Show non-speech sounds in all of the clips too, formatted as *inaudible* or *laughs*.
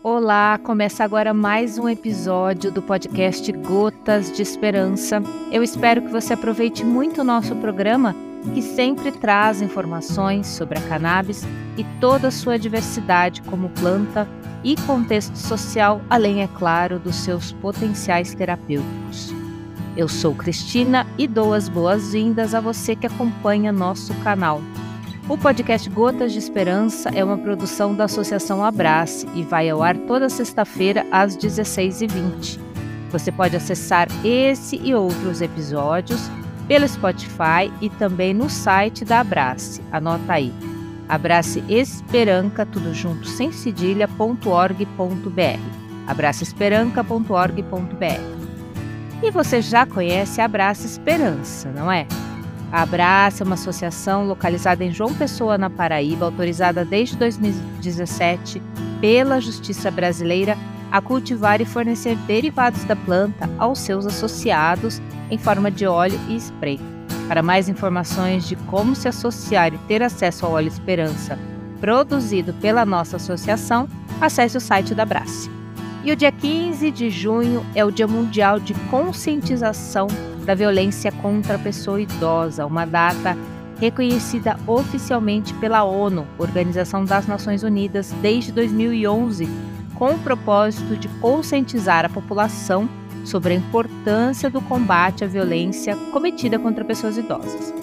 Olá, começa agora mais um episódio do podcast Gotas de Esperança. Eu espero que você aproveite muito o nosso programa, que sempre traz informações sobre a cannabis e toda a sua diversidade como planta e contexto social, além, é claro, dos seus potenciais terapêuticos. Eu sou Cristina e dou as boas-vindas a você que acompanha nosso canal. O podcast Gotas de Esperança é uma produção da Associação Abrace e vai ao ar toda sexta-feira às 16h20. Você pode acessar esse e outros episódios pelo Spotify e também no site da Abrace. Anota aí. Abrace Esperanca, tudo junto, sem cedilha.org.br. abraceesperanca.org.br. E você já conhece a Abraça Esperança, não é? A Abraça é uma associação localizada em João Pessoa, na Paraíba, autorizada desde 2017 pela Justiça Brasileira a cultivar e fornecer derivados da planta aos seus associados em forma de óleo e spray. Para mais informações de como se associar e ter acesso ao óleo Esperança produzido pela nossa associação, acesse o site da Abrace. E o dia 15 de junho é o Dia Mundial de Conscientização da violência contra a pessoa idosa, uma data reconhecida oficialmente pela ONU, Organização das Nações Unidas, desde 2011, com o propósito de conscientizar a população sobre a importância do combate à violência cometida contra pessoas idosas.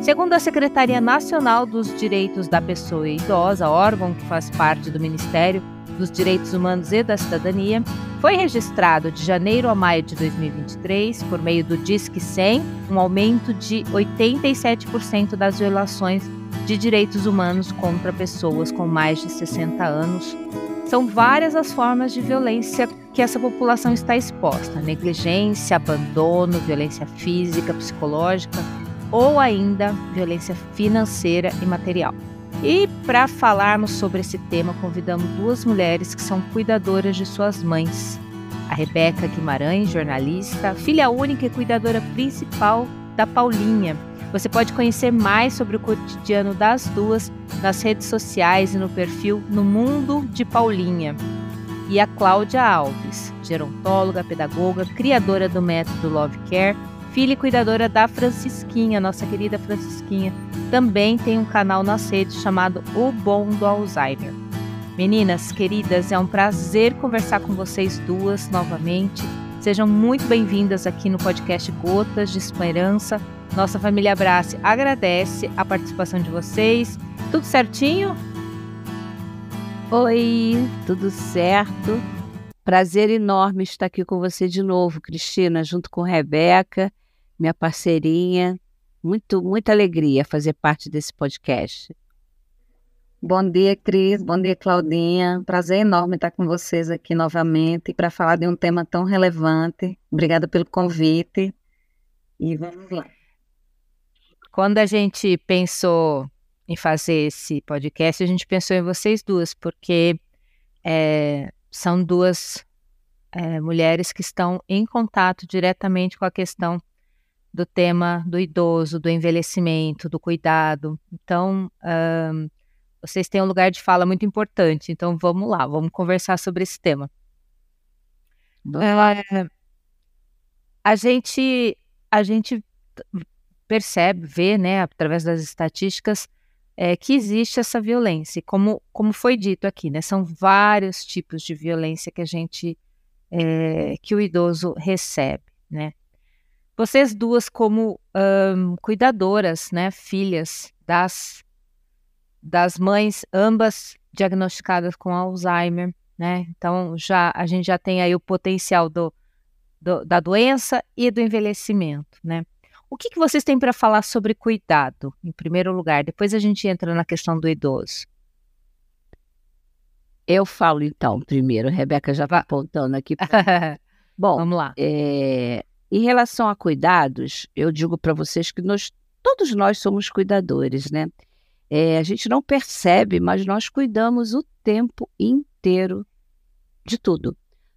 Segundo a Secretaria Nacional dos Direitos da Pessoa Idosa, órgão que faz parte do Ministério dos Direitos Humanos e da Cidadania, foi registrado de janeiro a maio de 2023, por meio do Disque 100, um aumento de 87% das violações de direitos humanos contra pessoas com mais de 60 anos. São várias as formas de violência que essa população está exposta: negligência, abandono, violência física, psicológica ou ainda violência financeira e material. E para falarmos sobre esse tema, convidamos duas mulheres que são cuidadoras de suas mães. A Rebeca Guimarães, jornalista, filha única e cuidadora principal da Paulinha. Você pode conhecer mais sobre o cotidiano das duas nas redes sociais e no perfil No Mundo de Paulinha. E a Cláudia Alves, gerontóloga, pedagoga, criadora do método Love Care filha e cuidadora da Francisquinha, nossa querida Francisquinha. Também tem um canal nas redes chamado O Bom do Alzheimer. Meninas, queridas, é um prazer conversar com vocês duas novamente. Sejam muito bem-vindas aqui no podcast Gotas de Esperança. Nossa família Abrace agradece a participação de vocês. Tudo certinho? Oi, tudo certo. Prazer enorme estar aqui com você de novo, Cristina, junto com Rebeca minha parceirinha. Muito, muita alegria fazer parte desse podcast. Bom dia, Cris. Bom dia, Claudinha. Prazer enorme estar com vocês aqui novamente para falar de um tema tão relevante. Obrigada pelo convite. E vamos lá. Quando a gente pensou em fazer esse podcast, a gente pensou em vocês duas, porque é, são duas é, mulheres que estão em contato diretamente com a questão do tema do idoso, do envelhecimento, do cuidado. Então, um, vocês têm um lugar de fala muito importante. Então, vamos lá, vamos conversar sobre esse tema. É, a gente, a gente percebe, vê, né, através das estatísticas, é, que existe essa violência. Como, como foi dito aqui, né, são vários tipos de violência que a gente, é, que o idoso recebe, né. Vocês duas, como um, cuidadoras, né, filhas das, das mães, ambas diagnosticadas com Alzheimer, né? Então já a gente já tem aí o potencial do, do da doença e do envelhecimento, né? O que, que vocês têm para falar sobre cuidado, em primeiro lugar? Depois a gente entra na questão do idoso. Eu falo então primeiro, a Rebeca já está apontando aqui. Pra... *laughs* Bom, vamos lá. É, em relação a cuidados, eu digo para vocês que nós, todos nós somos cuidadores, né? É, a gente não percebe, mas nós cuidamos o tempo inteiro de tudo.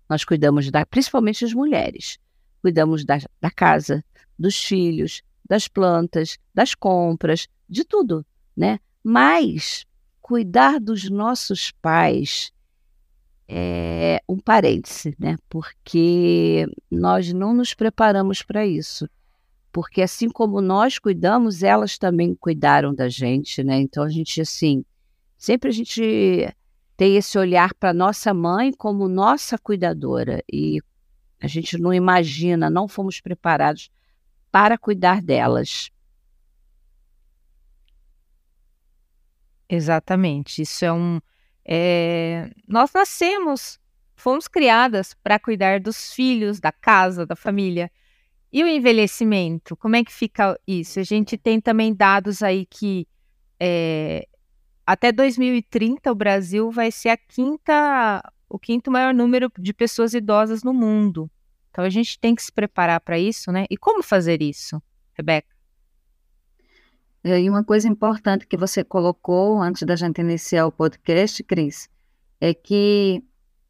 Nós cuidamos da, principalmente as mulheres, cuidamos da, da casa, dos filhos, das plantas, das compras, de tudo, né? Mas cuidar dos nossos pais é um parêntese, né? Porque nós não nos preparamos para isso. Porque assim como nós cuidamos, elas também cuidaram da gente, né? Então a gente assim, sempre a gente tem esse olhar para nossa mãe como nossa cuidadora e a gente não imagina, não fomos preparados para cuidar delas. Exatamente. Isso é um. É... Nós nascemos, fomos criadas para cuidar dos filhos, da casa, da família. E o envelhecimento, como é que fica isso? A gente tem também dados aí que é, até 2030 o Brasil vai ser a quinta, o quinto maior número de pessoas idosas no mundo. Então a gente tem que se preparar para isso, né? E como fazer isso, Rebeca? E uma coisa importante que você colocou antes da gente iniciar o podcast, Cris, é que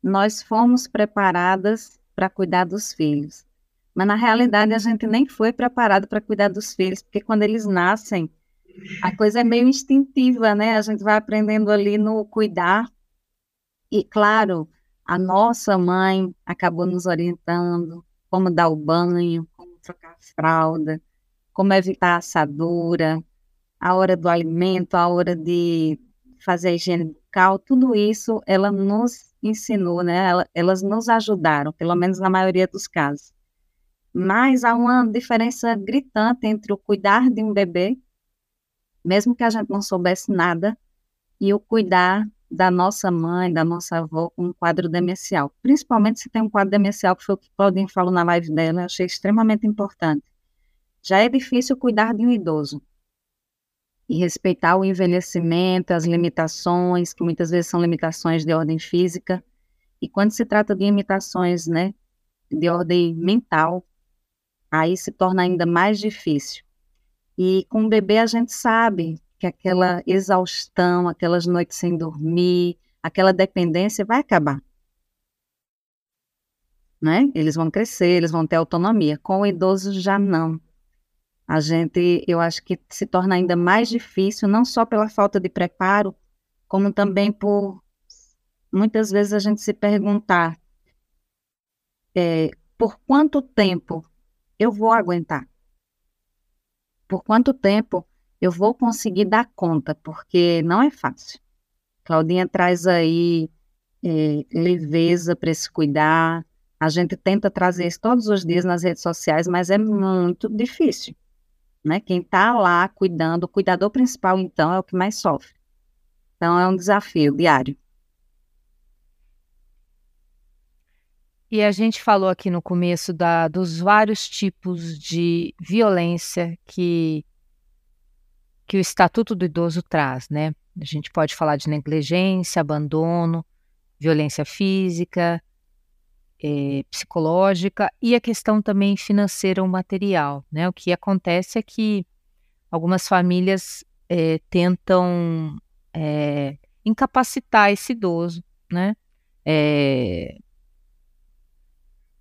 nós fomos preparadas para cuidar dos filhos. Mas na realidade a gente nem foi preparado para cuidar dos filhos, porque quando eles nascem, a coisa é meio instintiva, né? A gente vai aprendendo ali no cuidar. E claro, a nossa mãe acabou nos orientando como dar o banho, como trocar a fralda, como evitar a assadura, a hora do alimento, a hora de fazer a higiene bucal, tudo isso ela nos ensinou, né? elas nos ajudaram, pelo menos na maioria dos casos. Mas há uma diferença gritante entre o cuidar de um bebê, mesmo que a gente não soubesse nada, e o cuidar da nossa mãe, da nossa avó com um quadro demencial. Principalmente se tem um quadro demencial, que foi o que Claudine falou na live dela, eu achei extremamente importante. Já é difícil cuidar de um idoso e respeitar o envelhecimento, as limitações, que muitas vezes são limitações de ordem física. E quando se trata de limitações, né, de ordem mental, aí se torna ainda mais difícil. E com o bebê a gente sabe que aquela exaustão, aquelas noites sem dormir, aquela dependência vai acabar. Né? Eles vão crescer, eles vão ter autonomia. Com o idoso já não. A gente, eu acho que se torna ainda mais difícil, não só pela falta de preparo, como também por muitas vezes a gente se perguntar é, por quanto tempo eu vou aguentar? Por quanto tempo eu vou conseguir dar conta? Porque não é fácil. Claudinha traz aí é, leveza para se cuidar. A gente tenta trazer isso todos os dias nas redes sociais, mas é muito difícil. Né? Quem está lá cuidando, o cuidador principal, então, é o que mais sofre. Então, é um desafio diário. E a gente falou aqui no começo da, dos vários tipos de violência que, que o Estatuto do Idoso traz, né? A gente pode falar de negligência, abandono, violência física, é, psicológica e a questão também financeira ou material, né? O que acontece é que algumas famílias é, tentam é, incapacitar esse idoso, né?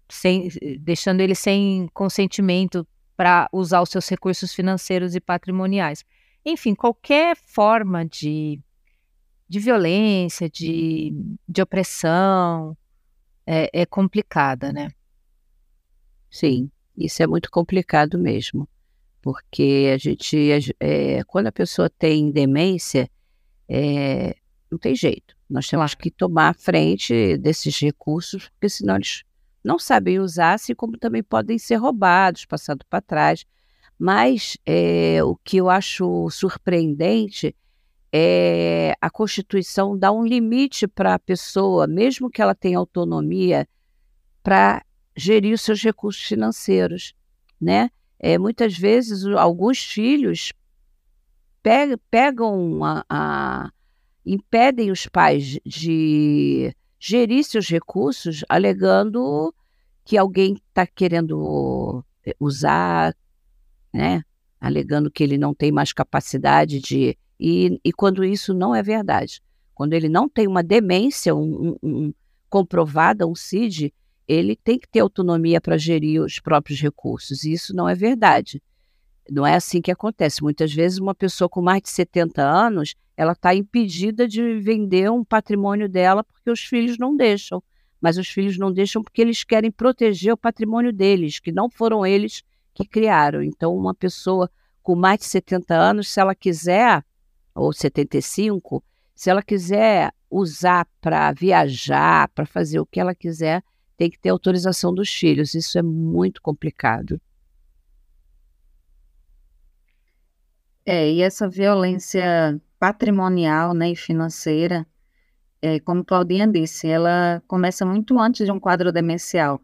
Sem, deixando ele sem consentimento para usar os seus recursos financeiros e patrimoniais. Enfim, qualquer forma de, de violência, de, de opressão, é, é complicada, né? Sim, isso é muito complicado mesmo, porque a gente, é, quando a pessoa tem demência, é, não tem jeito. Nós temos que tomar frente desses recursos, porque senão eles não sabem usar, assim como também podem ser roubados, passados para trás. Mas é, o que eu acho surpreendente é a Constituição dá um limite para a pessoa, mesmo que ela tenha autonomia, para gerir os seus recursos financeiros, né? É, muitas vezes alguns filhos pegam a, a, impedem os pais de gerir seus recursos alegando que alguém está querendo eh, usar, né? alegando que ele não tem mais capacidade de. E, e quando isso não é verdade. Quando ele não tem uma demência um, um, um comprovada, um CID, ele tem que ter autonomia para gerir os próprios recursos. E isso não é verdade. Não é assim que acontece. Muitas vezes, uma pessoa com mais de 70 anos, ela está impedida de vender um patrimônio dela porque os filhos não deixam. Mas os filhos não deixam porque eles querem proteger o patrimônio deles, que não foram eles que criaram. Então, uma pessoa com mais de 70 anos, se ela quiser, ou 75, se ela quiser usar para viajar, para fazer o que ela quiser, tem que ter autorização dos filhos. Isso é muito complicado. É, e essa violência patrimonial né, e financeira, é, como Claudinha disse, ela começa muito antes de um quadro demencial.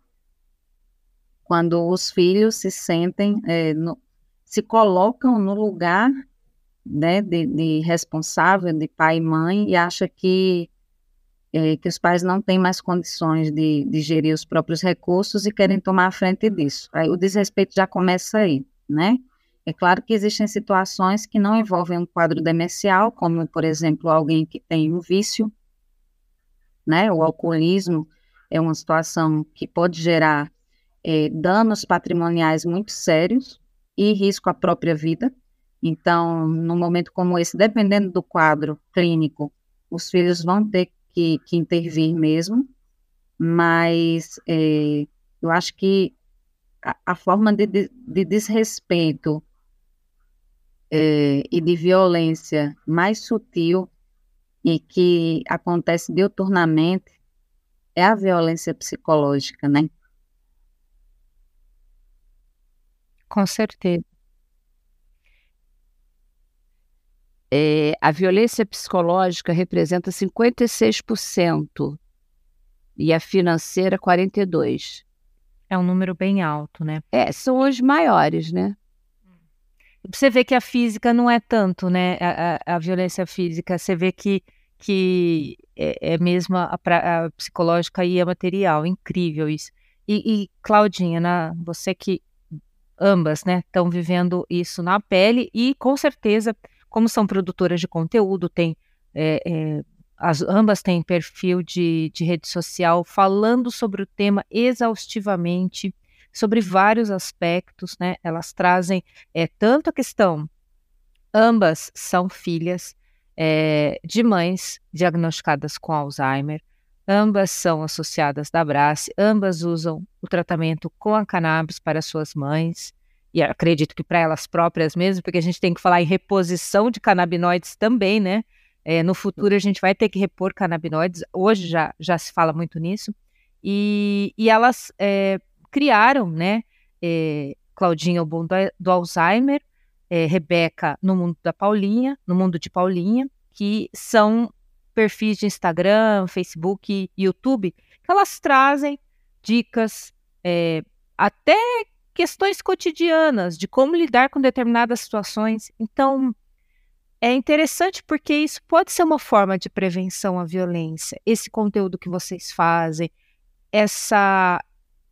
Quando os filhos se sentem, é, no, se colocam no lugar né, de, de, responsável, de pai e mãe, e acha que, é, que os pais não têm mais condições de, de gerir os próprios recursos e querem tomar a frente disso. Aí o desrespeito já começa aí, né? É claro que existem situações que não envolvem um quadro demencial, como, por exemplo, alguém que tem um vício, né? O alcoolismo é uma situação que pode gerar é, danos patrimoniais muito sérios e risco à própria vida. Então, num momento como esse, dependendo do quadro clínico, os filhos vão ter que, que intervir mesmo, mas é, eu acho que a, a forma de, de, de desrespeito é, e de violência mais sutil e que acontece diuturnamente é a violência psicológica, né? Com certeza. É, a violência psicológica representa 56% e a financeira 42%. É um número bem alto, né? É, são os maiores, né? Você vê que a física não é tanto, né? A, a, a violência física, você vê que, que é, é mesmo a, a, psicológica e a material. Incrível isso. E, e Claudinha, na, você que ambas, né, estão vivendo isso na pele e com certeza, como são produtoras de conteúdo, tem é, é, as, ambas têm perfil de, de rede social falando sobre o tema exaustivamente sobre vários aspectos, né? Elas trazem é, tanto a questão, ambas são filhas é, de mães diagnosticadas com Alzheimer, ambas são associadas da Brace, ambas usam o tratamento com a cannabis para suas mães, e acredito que para elas próprias mesmo, porque a gente tem que falar em reposição de canabinoides também, né? É, no futuro a gente vai ter que repor canabinoides, hoje já, já se fala muito nisso, e, e elas é, criaram, né? É, Claudinha, o bom do, do Alzheimer, é, Rebeca, no mundo da Paulinha, no mundo de Paulinha, que são perfis de Instagram, Facebook YouTube, que elas trazem dicas, é, até questões cotidianas de como lidar com determinadas situações. Então, é interessante porque isso pode ser uma forma de prevenção à violência. Esse conteúdo que vocês fazem, essa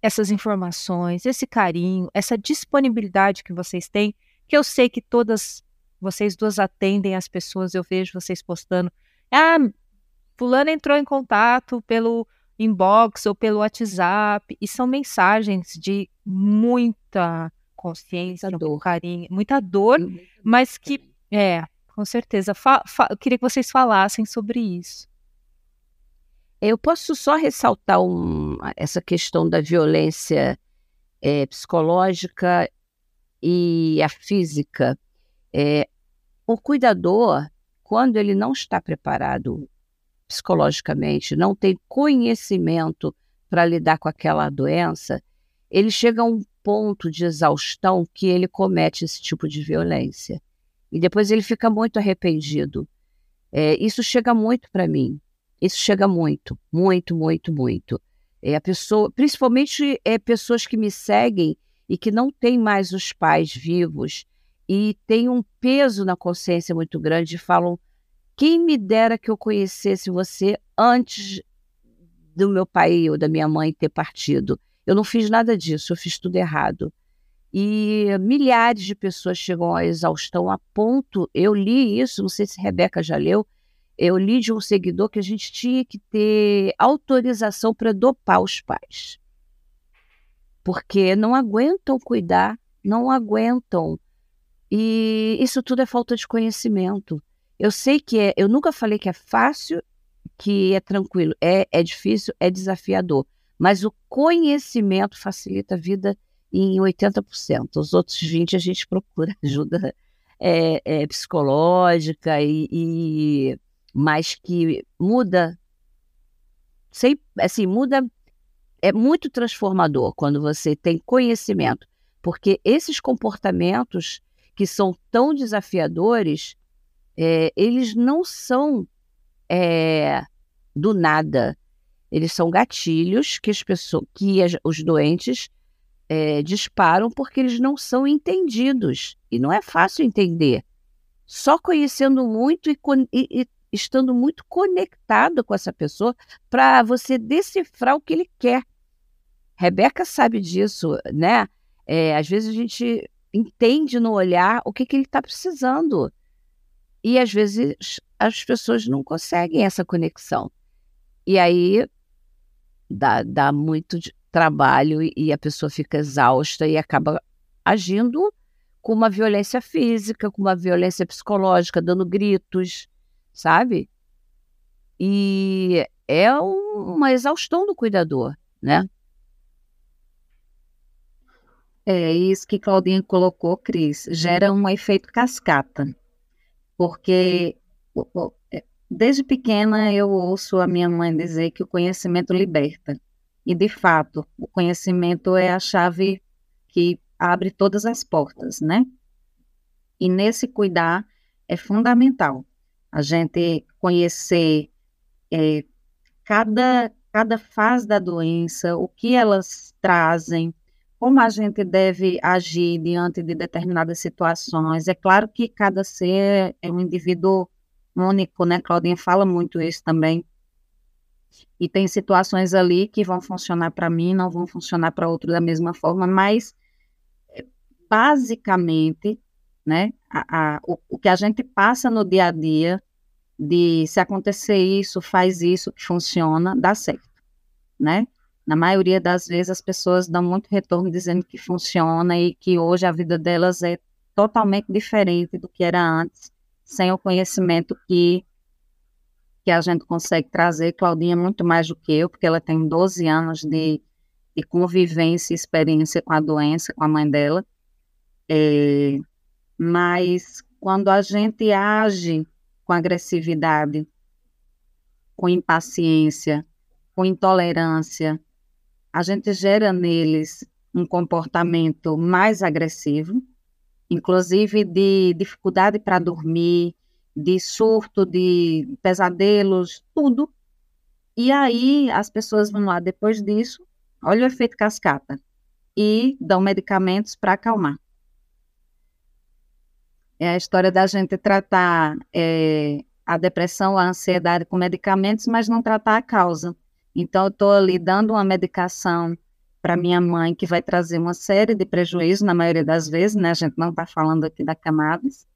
essas informações, esse carinho, essa disponibilidade que vocês têm, que eu sei que todas vocês duas atendem as pessoas, eu vejo vocês postando. Ah, fulano entrou em contato pelo inbox ou pelo WhatsApp, e são mensagens de muita consciência, muita dor. carinho, muita dor, mas que, é, com certeza, eu queria que vocês falassem sobre isso. Eu posso só ressaltar um, essa questão da violência é, psicológica e a física. É, o cuidador, quando ele não está preparado psicologicamente, não tem conhecimento para lidar com aquela doença, ele chega a um ponto de exaustão que ele comete esse tipo de violência. E depois ele fica muito arrependido. É, isso chega muito para mim. Isso chega muito, muito, muito, muito. É a pessoa, principalmente é pessoas que me seguem e que não têm mais os pais vivos e têm um peso na consciência muito grande e falam: quem me dera que eu conhecesse você antes do meu pai ou da minha mãe ter partido. Eu não fiz nada disso, eu fiz tudo errado. E milhares de pessoas chegam à exaustão a ponto, eu li isso, não sei se Rebeca já leu, eu li de um seguidor que a gente tinha que ter autorização para dopar os pais. Porque não aguentam cuidar, não aguentam. E isso tudo é falta de conhecimento. Eu sei que é, eu nunca falei que é fácil, que é tranquilo. É, é difícil, é desafiador. Mas o conhecimento facilita a vida em 80%. Os outros 20% a gente procura *laughs* ajuda é, é, psicológica e, e mas que muda, sem, assim, muda, é muito transformador quando você tem conhecimento, porque esses comportamentos que são tão desafiadores, é, eles não são é, do nada. Eles são gatilhos que as pessoas, que as, os doentes é, disparam porque eles não são entendidos. E não é fácil entender. Só conhecendo muito e, e, e estando muito conectado com essa pessoa para você decifrar o que ele quer. Rebeca sabe disso, né? É, às vezes a gente entende no olhar o que, que ele está precisando. E às vezes as pessoas não conseguem essa conexão. E aí dá, dá muito trabalho e a pessoa fica exausta e acaba agindo com uma violência física, com uma violência psicológica, dando gritos, sabe? E é uma exaustão do cuidador, né? É isso que Claudinha colocou, Cris. Gera um efeito cascata. Porque é, desde pequena eu ouço a minha mãe dizer que o conhecimento liberta. E, de fato, o conhecimento é a chave que abre todas as portas, né? E nesse cuidar é fundamental a gente conhecer é, cada, cada fase da doença, o que elas trazem, como a gente deve agir diante de determinadas situações. É claro que cada ser é um indivíduo único, né? Claudinha fala muito isso também. E tem situações ali que vão funcionar para mim, não vão funcionar para outro da mesma forma, mas basicamente, né, a, a, o, o que a gente passa no dia a dia de se acontecer isso, faz isso que funciona, dá certo, né? Na maioria das vezes as pessoas dão muito retorno dizendo que funciona e que hoje a vida delas é totalmente diferente do que era antes, sem o conhecimento que que a gente consegue trazer. Claudinha muito mais do que eu, porque ela tem 12 anos de, de convivência e experiência com a doença, com a mãe dela. É, mas quando a gente age com agressividade, com impaciência, com intolerância, a gente gera neles um comportamento mais agressivo, inclusive de dificuldade para dormir, de surto, de pesadelos, tudo. E aí as pessoas vão lá depois disso, olha o efeito cascata, e dão medicamentos para acalmar. É a história da gente tratar é, a depressão, a ansiedade com medicamentos, mas não tratar a causa. Então, eu estou ali dando uma medicação para minha mãe que vai trazer uma série de prejuízos, na maioria das vezes, né? A gente não está falando aqui da cannabis.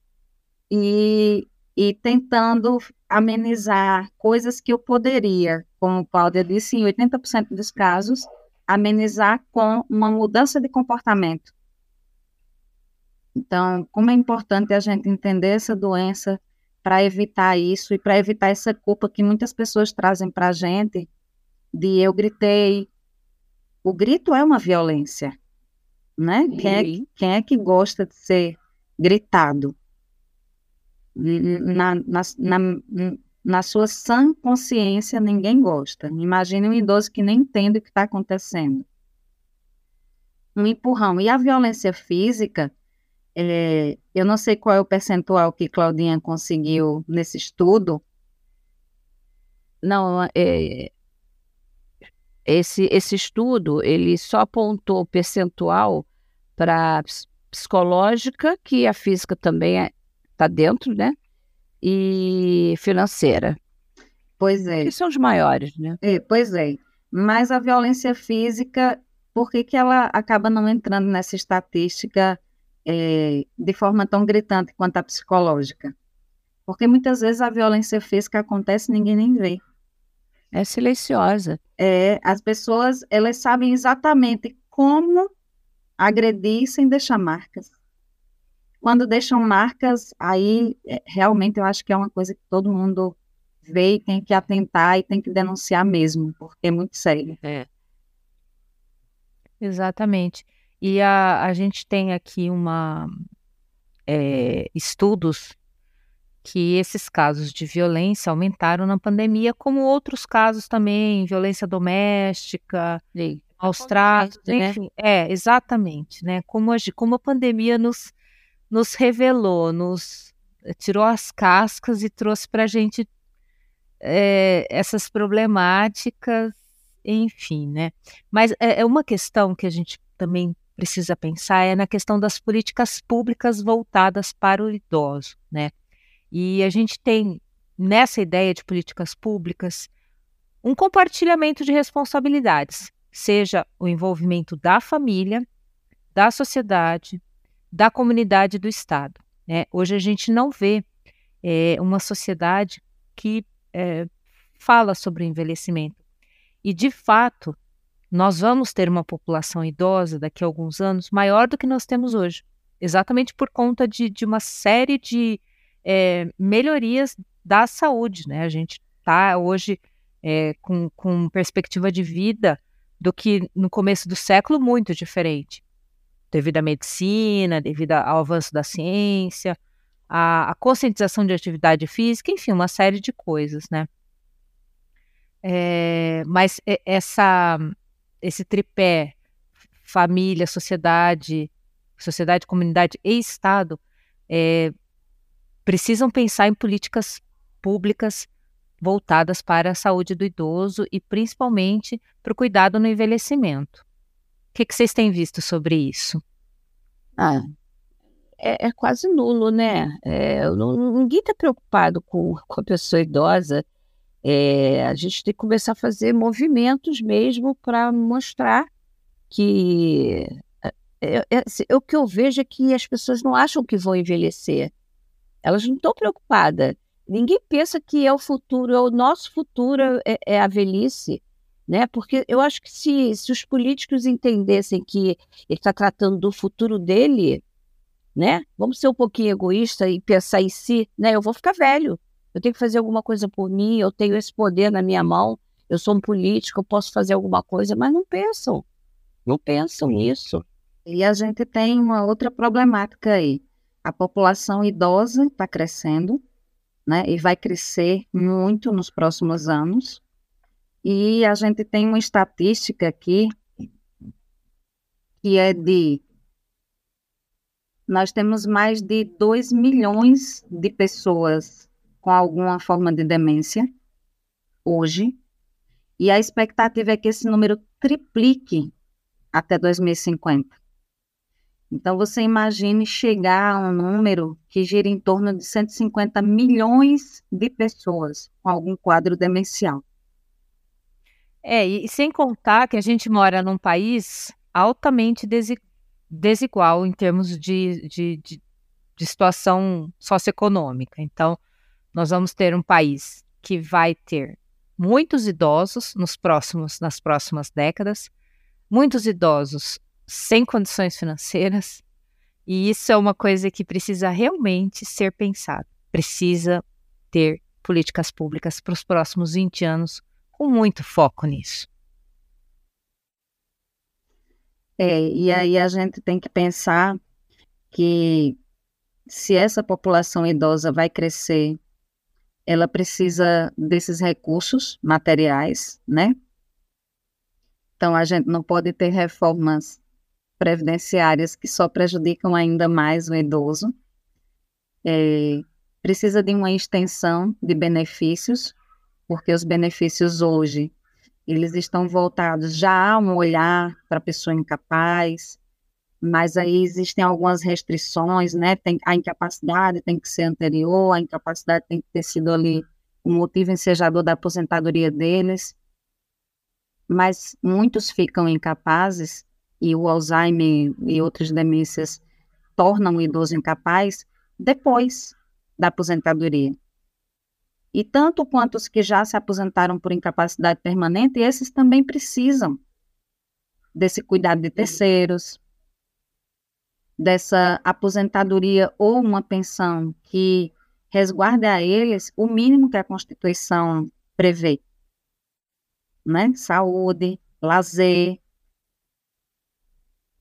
E, e tentando amenizar coisas que eu poderia, como o Cláudia disse, em 80% dos casos, amenizar com uma mudança de comportamento. Então, como é importante a gente entender essa doença para evitar isso e para evitar essa culpa que muitas pessoas trazem para a gente de eu gritei. O grito é uma violência, né? Quem é, quem é que gosta de ser gritado? Na, na, na, na sua sã consciência, ninguém gosta. Imagine um idoso que nem entende o que está acontecendo. Um empurrão. E a violência física, é, eu não sei qual é o percentual que Claudinha conseguiu nesse estudo. Não, é, esse, esse estudo ele só apontou percentual para psicológica, que a física também está é, dentro, né? E financeira. Pois é. Que são os maiores, né? É, pois é. Mas a violência física, por que, que ela acaba não entrando nessa estatística é, de forma tão gritante quanto a psicológica? Porque muitas vezes a violência física acontece e ninguém nem vê. É silenciosa. É, as pessoas, elas sabem exatamente como agredir sem deixar marcas. quando deixam marcas, aí é, realmente eu acho que é uma coisa que todo mundo vê e tem que atentar e tem que denunciar mesmo, porque é muito sério. É. Exatamente. E a, a gente tem aqui uma é, estudos que esses casos de violência aumentaram na pandemia, como outros casos também, violência doméstica, Sim. maus tratos, né? enfim, é, exatamente, né? Como a, como a pandemia nos, nos revelou, nos eh, tirou as cascas e trouxe para a gente é, essas problemáticas, enfim, né? Mas é, é uma questão que a gente também precisa pensar é na questão das políticas públicas voltadas para o idoso, né? E a gente tem nessa ideia de políticas públicas um compartilhamento de responsabilidades, seja o envolvimento da família, da sociedade, da comunidade do Estado. Né? Hoje a gente não vê é, uma sociedade que é, fala sobre o envelhecimento. E, de fato, nós vamos ter uma população idosa daqui a alguns anos maior do que nós temos hoje, exatamente por conta de, de uma série de é, melhorias da saúde, né? A gente está hoje é, com, com perspectiva de vida do que no começo do século muito diferente, devido à medicina, devido ao avanço da ciência, a conscientização de atividade física, enfim, uma série de coisas, né? É, mas essa, esse tripé família, sociedade, sociedade, comunidade e Estado é, precisam pensar em políticas públicas voltadas para a saúde do idoso e principalmente para o cuidado no envelhecimento. O que, que vocês têm visto sobre isso? Ah, é, é quase nulo, né? É, não, ninguém está preocupado com, com a pessoa idosa. É, a gente tem que começar a fazer movimentos mesmo para mostrar que é, é, é, o que eu vejo é que as pessoas não acham que vão envelhecer. Elas não estão preocupadas. Ninguém pensa que é o futuro, é o nosso futuro, é, é a velhice. Né? Porque eu acho que se, se os políticos entendessem que ele está tratando do futuro dele, né? Vamos ser um pouquinho egoísta e pensar em si, né? Eu vou ficar velho, eu tenho que fazer alguma coisa por mim, eu tenho esse poder na minha mão, eu sou um político, eu posso fazer alguma coisa, mas não pensam, não pensam nisso. E a gente tem uma outra problemática aí a população idosa está crescendo, né, e vai crescer muito nos próximos anos. E a gente tem uma estatística aqui que é de nós temos mais de 2 milhões de pessoas com alguma forma de demência hoje, e a expectativa é que esse número triplique até 2050. Então, você imagine chegar a um número que gira em torno de 150 milhões de pessoas com algum quadro demencial. É, e sem contar que a gente mora num país altamente desigual em termos de, de, de, de situação socioeconômica. Então, nós vamos ter um país que vai ter muitos idosos nos próximos, nas próximas décadas, muitos idosos sem condições financeiras. E isso é uma coisa que precisa realmente ser pensada. Precisa ter políticas públicas para os próximos 20 anos com muito foco nisso. É, e aí a gente tem que pensar que se essa população idosa vai crescer, ela precisa desses recursos materiais, né? Então a gente não pode ter reformas previdenciárias que só prejudicam ainda mais o idoso. É, precisa de uma extensão de benefícios, porque os benefícios hoje eles estão voltados já a um olhar para a pessoa incapaz, mas aí existem algumas restrições, né? Tem, a incapacidade tem que ser anterior, a incapacidade tem que ter sido ali o motivo ensejador da aposentadoria deles. Mas muitos ficam incapazes e o Alzheimer e outras demências tornam o idoso incapaz depois da aposentadoria. E tanto quanto os que já se aposentaram por incapacidade permanente, esses também precisam desse cuidado de terceiros, dessa aposentadoria ou uma pensão que resguarde a eles o mínimo que a Constituição prevê, né? Saúde, lazer.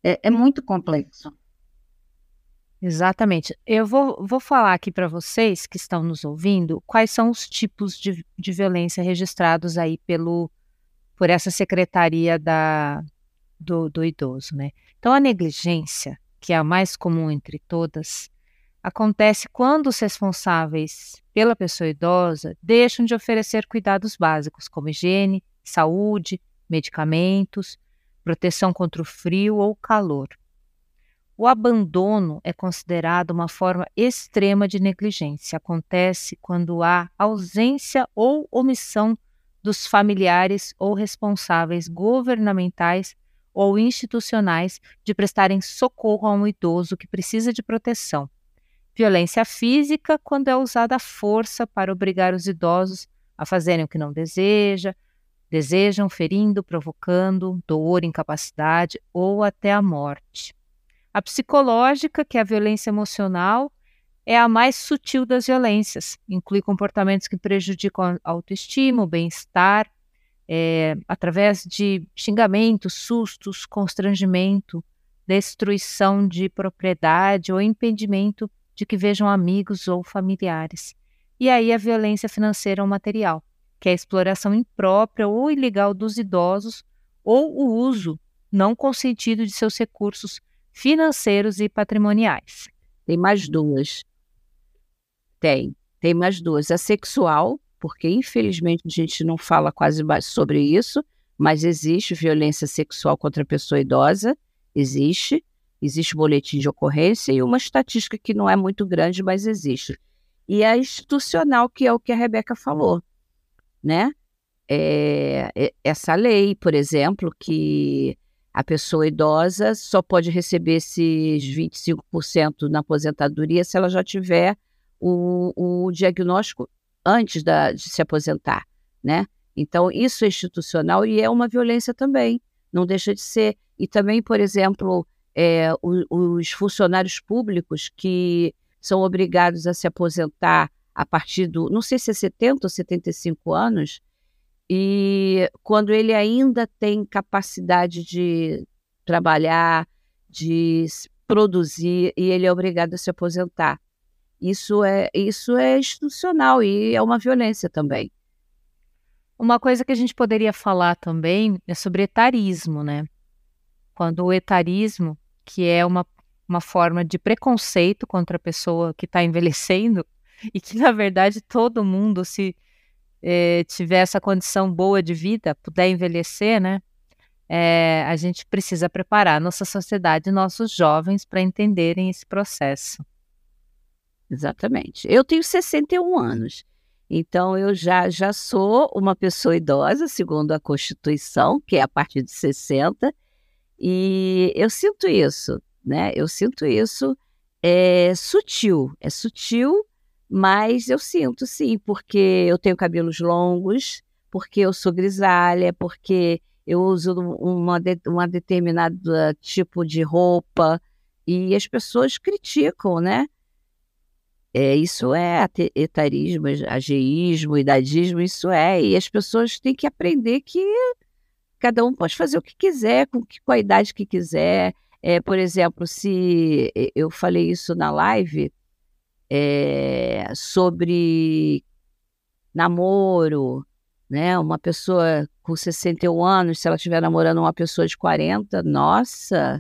É, é muito complexo. Exatamente. Eu vou, vou falar aqui para vocês que estão nos ouvindo quais são os tipos de, de violência registrados aí pelo, por essa secretaria da, do, do idoso, né? Então, a negligência, que é a mais comum entre todas, acontece quando os responsáveis pela pessoa idosa deixam de oferecer cuidados básicos, como higiene, saúde, medicamentos, proteção contra o frio ou calor. O abandono é considerado uma forma extrema de negligência. Acontece quando há ausência ou omissão dos familiares ou responsáveis governamentais ou institucionais de prestarem socorro a um idoso que precisa de proteção. Violência física, quando é usada a força para obrigar os idosos a fazerem o que não deseja, desejam, ferindo, provocando dor, incapacidade ou até a morte. A psicológica, que é a violência emocional, é a mais sutil das violências. Inclui comportamentos que prejudicam a autoestima, o bem-estar, é, através de xingamentos, sustos, constrangimento, destruição de propriedade ou impedimento de que vejam amigos ou familiares. E aí a violência financeira ou material, que é a exploração imprópria ou ilegal dos idosos ou o uso não consentido de seus recursos financeiros e patrimoniais. Tem mais duas. Tem. Tem mais duas. A sexual, porque infelizmente a gente não fala quase sobre isso, mas existe violência sexual contra a pessoa idosa, existe. Existe boletim de ocorrência e uma estatística que não é muito grande, mas existe. E a institucional, que é o que a Rebeca falou, né? É, é essa lei, por exemplo, que a pessoa idosa só pode receber esses 25% na aposentadoria se ela já tiver o, o diagnóstico antes da, de se aposentar, né? Então, isso é institucional e é uma violência também, não deixa de ser. E também, por exemplo, é, os, os funcionários públicos que são obrigados a se aposentar a partir do, não sei se é 70 ou 75 anos, e quando ele ainda tem capacidade de trabalhar, de produzir, e ele é obrigado a se aposentar. Isso é, isso é institucional e é uma violência também. Uma coisa que a gente poderia falar também é sobre etarismo, né? Quando o etarismo, que é uma, uma forma de preconceito contra a pessoa que está envelhecendo, e que na verdade todo mundo se eh, tiver essa condição boa de vida, puder envelhecer, né? É, a gente precisa preparar nossa sociedade, nossos jovens, para entenderem esse processo. Exatamente. Eu tenho 61 anos, então eu já, já sou uma pessoa idosa, segundo a Constituição, que é a partir de 60, e eu sinto isso, né? Eu sinto isso é sutil, é sutil mas eu sinto sim, porque eu tenho cabelos longos, porque eu sou grisalha, porque eu uso uma, de, uma determinada tipo de roupa e as pessoas criticam, né? É, isso é etarismo, ageísmo, idadismo, isso é. E as pessoas têm que aprender que cada um pode fazer o que quiser, com, que, com a idade que quiser. É, por exemplo, se eu falei isso na live, é, sobre namoro, né? Uma pessoa com 61 anos, se ela estiver namorando uma pessoa de 40, nossa,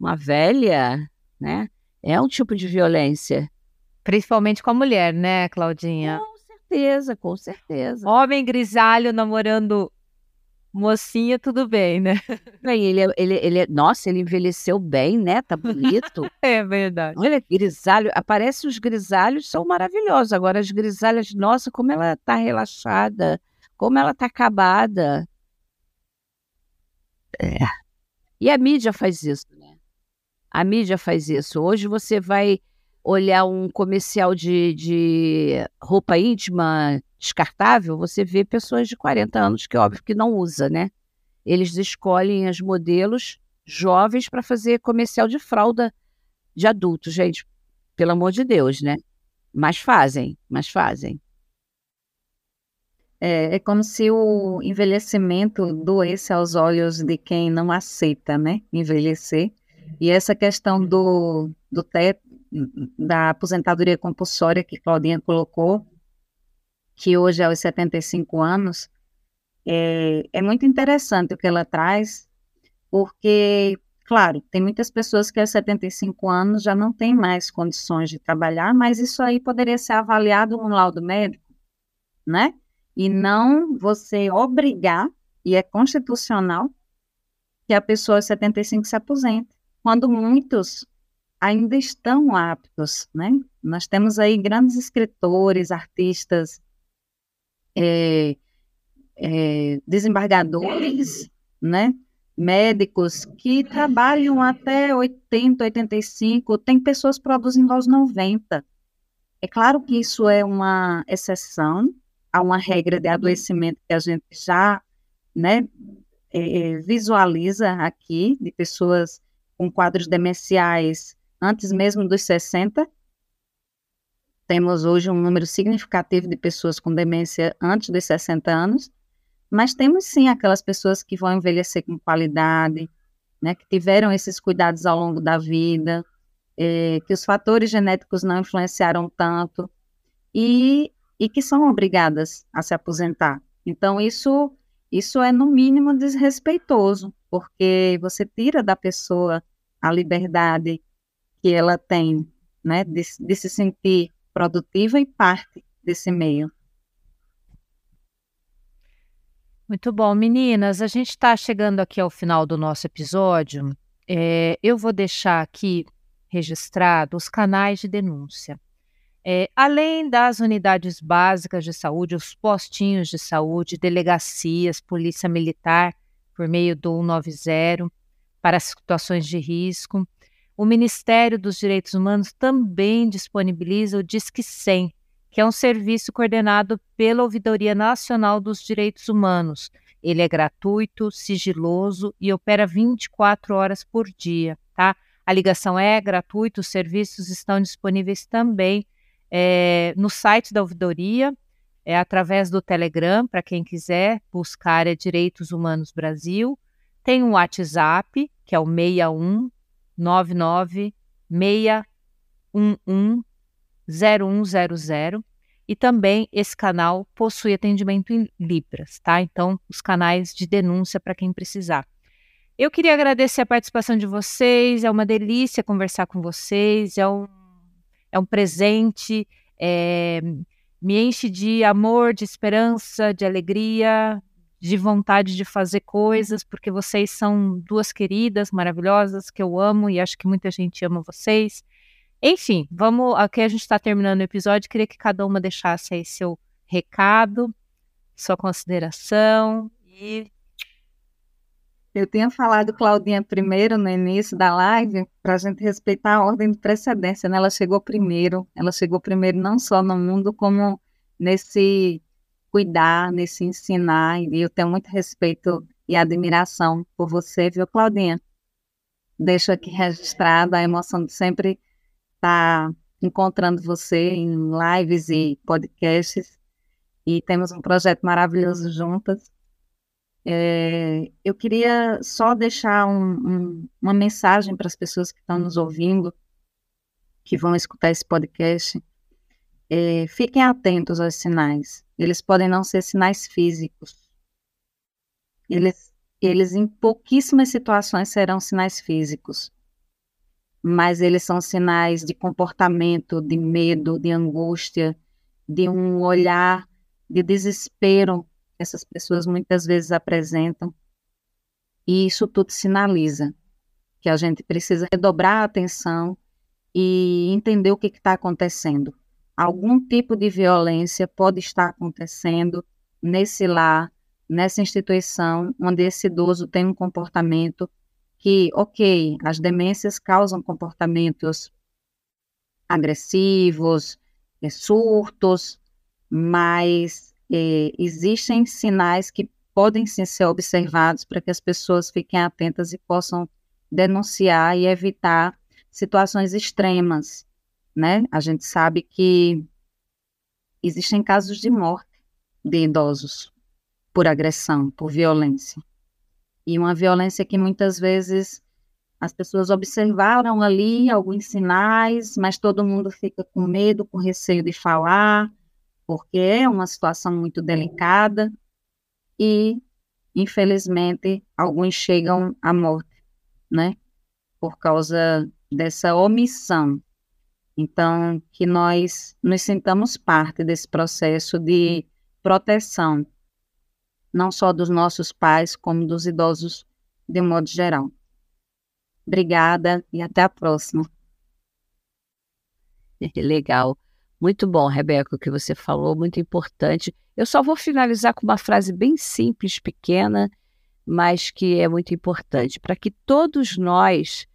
uma velha, né? É um tipo de violência. Principalmente com a mulher, né, Claudinha? Com certeza, com certeza. Homem grisalho namorando mocinha, tudo bem, né? *laughs* Bem, ele, é, ele, ele, é, nossa, ele envelheceu bem, né? Tá bonito. *laughs* é verdade. Olha, grisalho, aparece os grisalhos, são maravilhosos. Agora, as grisalhas, nossa, como ela tá relaxada, como ela tá acabada. É. E a mídia faz isso, né? A mídia faz isso. Hoje você vai olhar um comercial de, de roupa íntima descartável, você vê pessoas de 40 anos que, óbvio, que não usa, né? Eles escolhem as modelos jovens para fazer comercial de fralda de adultos, gente. Pelo amor de Deus, né? Mas fazem, mas fazem. É, é como se o envelhecimento doesse aos olhos de quem não aceita, né? Envelhecer. E essa questão do, do teto, da aposentadoria compulsória que Claudinha colocou, que hoje é aos 75 anos, é, é muito interessante o que ela traz, porque, claro, tem muitas pessoas que aos 75 anos já não têm mais condições de trabalhar, mas isso aí poderia ser avaliado no laudo médico, né? E não você obrigar, e é constitucional, que a pessoa aos 75 se aposente, quando muitos ainda estão aptos, né? Nós temos aí grandes escritores, artistas, é, é, desembargadores, né? médicos que trabalham até 80, 85, tem pessoas produzindo aos 90. É claro que isso é uma exceção a uma regra de adoecimento que a gente já né, é, visualiza aqui, de pessoas com quadros demenciais antes mesmo dos 60. Temos hoje um número significativo de pessoas com demência antes dos 60 anos. Mas temos sim aquelas pessoas que vão envelhecer com qualidade, né, que tiveram esses cuidados ao longo da vida, é, que os fatores genéticos não influenciaram tanto e, e que são obrigadas a se aposentar. Então, isso, isso é, no mínimo, desrespeitoso, porque você tira da pessoa a liberdade que ela tem né, de, de se sentir produtiva e parte desse meio. Muito bom, meninas. A gente está chegando aqui ao final do nosso episódio. É, eu vou deixar aqui registrado os canais de denúncia. É, além das unidades básicas de saúde, os postinhos de saúde, delegacias, polícia militar, por meio do 190, para situações de risco, o Ministério dos Direitos Humanos também disponibiliza o Disque 100, que é um serviço coordenado pela Ouvidoria Nacional dos Direitos Humanos. Ele é gratuito, sigiloso e opera 24 horas por dia, tá? A ligação é gratuita, os serviços estão disponíveis também é, no site da Ouvidoria, é através do Telegram, para quem quiser buscar é Direitos Humanos Brasil. Tem um WhatsApp, que é o 61 99 611 0100 e também esse canal possui atendimento em Libras, tá? Então, os canais de denúncia para quem precisar. Eu queria agradecer a participação de vocês, é uma delícia conversar com vocês, é um, é um presente, é, me enche de amor, de esperança, de alegria, de vontade de fazer coisas, porque vocês são duas queridas maravilhosas que eu amo e acho que muita gente ama vocês. Enfim, vamos. Aqui a gente está terminando o episódio. Queria que cada uma deixasse aí seu recado, sua consideração e. Eu tinha falado Claudinha primeiro no início da live para a gente respeitar a ordem de precedência, né? Ela chegou primeiro, ela chegou primeiro não só no mundo, como nesse cuidar, nesse ensinar, e eu tenho muito respeito e admiração por você, viu, Claudinha? Deixo aqui registrada a emoção de sempre estar tá encontrando você em lives e podcasts. E temos um projeto maravilhoso juntas. É, eu queria só deixar um, um, uma mensagem para as pessoas que estão nos ouvindo, que vão escutar esse podcast. É, fiquem atentos aos sinais. Eles podem não ser sinais físicos. Eles, eles em pouquíssimas situações serão sinais físicos mas eles são sinais de comportamento, de medo, de angústia, de um olhar de desespero que essas pessoas muitas vezes apresentam. E isso tudo sinaliza que a gente precisa redobrar a atenção e entender o que está acontecendo. Algum tipo de violência pode estar acontecendo nesse lar, nessa instituição, onde esse idoso tem um comportamento que, ok, as demências causam comportamentos agressivos, é, surtos, mas é, existem sinais que podem sim ser observados para que as pessoas fiquem atentas e possam denunciar e evitar situações extremas, né? A gente sabe que existem casos de morte de idosos por agressão, por violência. E uma violência que muitas vezes as pessoas observaram ali alguns sinais, mas todo mundo fica com medo, com receio de falar, porque é uma situação muito delicada e, infelizmente, alguns chegam à morte, né? Por causa dessa omissão. Então, que nós nos sintamos parte desse processo de proteção, não só dos nossos pais, como dos idosos de modo geral. Obrigada e até a próxima. *laughs* Legal. Muito bom, Rebeca, o que você falou, muito importante. Eu só vou finalizar com uma frase bem simples, pequena, mas que é muito importante, para que todos nós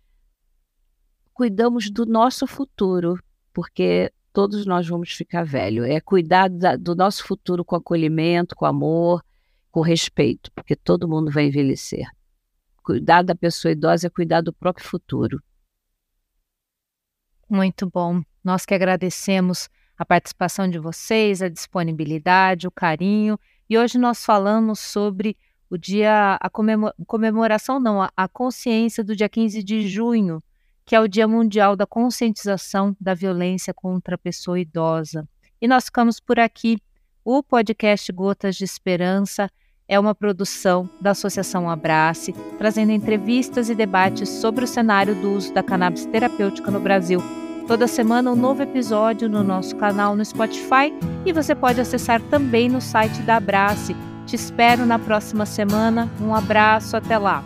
cuidamos do nosso futuro, porque todos nós vamos ficar velho. É cuidar da, do nosso futuro com acolhimento, com amor, com respeito, porque todo mundo vai envelhecer. Cuidar da pessoa idosa é cuidar do próprio futuro. Muito bom. Nós que agradecemos a participação de vocês, a disponibilidade, o carinho. E hoje nós falamos sobre o dia, a comemoração, não, a consciência do dia 15 de junho, que é o Dia Mundial da Conscientização da Violência contra a Pessoa Idosa. E nós ficamos por aqui. O podcast Gotas de Esperança é uma produção da Associação Abrace, trazendo entrevistas e debates sobre o cenário do uso da cannabis terapêutica no Brasil. Toda semana um novo episódio no nosso canal no Spotify e você pode acessar também no site da Abrace. Te espero na próxima semana. Um abraço, até lá!